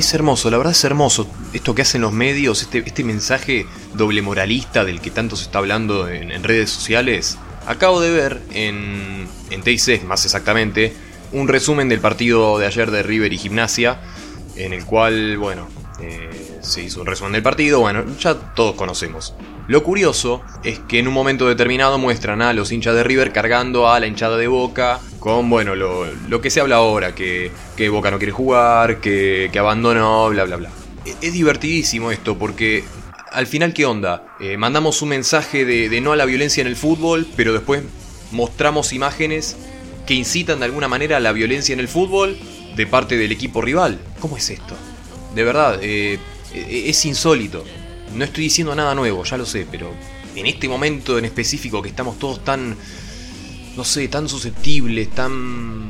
es hermoso, la verdad es hermoso. Esto que hacen los medios, este, este mensaje doble moralista del que tanto se está hablando en, redes sociales. Acabo de ver en, en más exactamente, un resumen del partido de ayer de River y Gimnasia, en el cual, bueno, eh, se hizo un resumen del partido, bueno, ya todos conocemos. Lo curioso es que en un momento determinado muestran a los hinchas de River cargando a la hinchada de Boca con, bueno, lo, que se habla ahora, que, que Boca no quiere jugar, que, que abandonó, bla, bla, bla. E, es divertidísimo esto porque al final, ¿qué onda? Eh, mandamos un mensaje de, de no a la violencia en el fútbol, pero después mostramos imágenes que incitan de alguna manera a la violencia en el fútbol de parte del equipo rival. ¿Cómo es esto? De verdad, eh, es insólito. No estoy diciendo nada nuevo, ya lo sé, pero en este momento en específico que estamos todos tan, no sé, tan susceptibles, tan,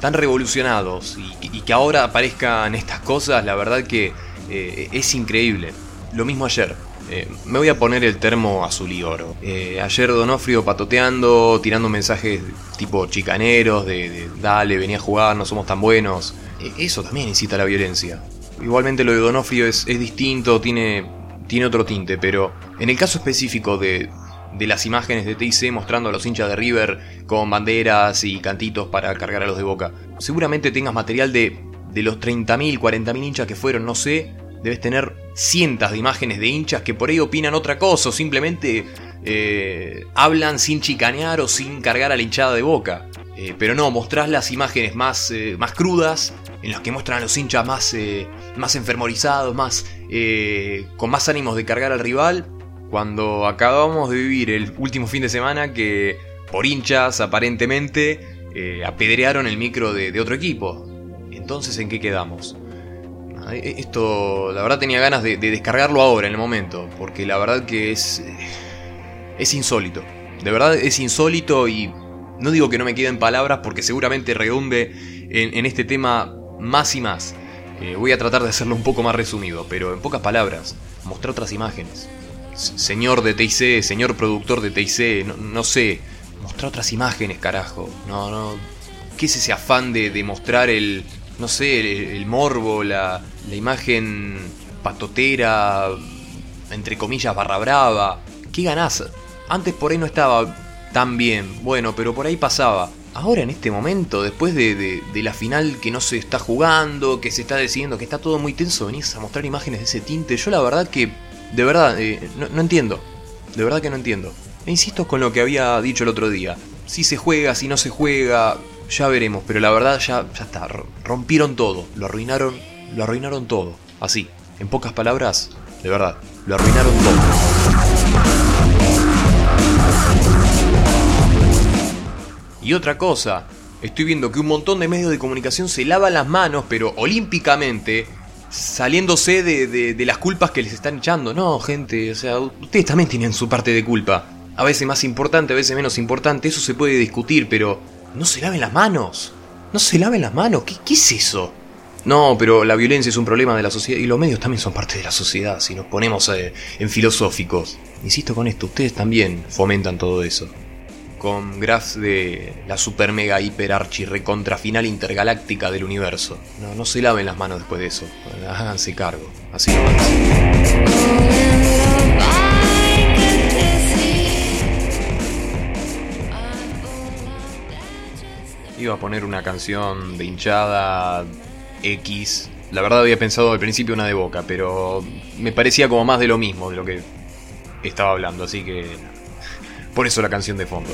tan revolucionados y, que ahora aparezcan estas cosas, la verdad que eh, es increíble. Lo mismo ayer. Eh, me voy a poner el termo azul y oro. Eh, ayer Donofrio patoteando, tirando mensajes tipo chicaneros, de, dale, venía a jugar, no somos tan buenos. eso también incita a la violencia. Igualmente lo de Donofrio es, es distinto, tiene tiene otro tinte, pero en el caso específico de, de las imágenes de TIC mostrando a los hinchas de River con banderas y cantitos para cargar a los de Boca, seguramente tengas material de, de los 30.000, 40.000 hinchas que fueron, no sé, debes tener cientos de imágenes de hinchas que por ahí opinan otra cosa o simplemente eh, hablan sin chicanear o sin cargar a la hinchada de Boca. Eh, pero no, mostrás las imágenes más, eh, más crudas, en las que muestran a los hinchas más, más enfermorizados, más con más ánimos de cargar al rival, cuando acabamos de vivir el último fin de semana que por hinchas aparentemente eh, apedrearon el micro de, otro equipo. Entonces, ¿en qué quedamos? Ah, e, esto, la verdad tenía ganas de, descargarlo ahora, en el momento, porque la verdad que es... Es insólito. De verdad es insólito y no digo que no me queden palabras porque seguramente redunde en este tema más y más. Eh, voy a tratar de hacerlo un poco más resumido, pero en pocas palabras, mostrar otras imágenes. Señor de TIC, señor productor de TIC, no, sé, mostrar otras imágenes, carajo. No, no. ¿Qué es ese afán de, mostrar el, no sé, el, morbo, la, la imagen patotera, entre comillas, barra brava? ¿Qué ganás? Antes por ahí no estaba tan bien, bueno, pero por ahí pasaba ahora en este momento, después de, la final que no se está jugando, que se está decidiendo, que está todo muy tenso, venís a mostrar imágenes de ese tinte. Yo la verdad que, de verdad, eh, no, entiendo. De verdad que no entiendo. E insisto con lo que había dicho el otro día. Si se juega, si no se juega, ya veremos. Pero la verdad ya, ya está. Rompieron todo. Lo arruinaron. Lo arruinaron todo. Así. En pocas palabras, de verdad. Lo arruinaron todo. Y otra cosa, estoy viendo que un montón de medios de comunicación se lavan las manos, pero olímpicamente, saliéndose de, las culpas que les están echando. No, gente, o sea, ustedes también tienen su parte de culpa. A veces más importante, a veces menos importante, eso se puede discutir, pero no se laven las manos. No se laven las manos, ¿qué, qué es eso? No, pero la violencia es un problema de la sociedad y los medios también son parte de la sociedad, si nos ponemos eh, en filosóficos. Insisto con esto, ustedes también fomentan todo eso con graphs de la super mega hiper archi recontra final intergaláctica del universo. No, no se laven las manos después de eso. Háganse cargo. Así no Iba a poner una canción de hinchada X. La verdad había pensado al principio una de boca, pero me parecía como más de lo mismo de lo que estaba hablando, así que por eso la canción de fondo.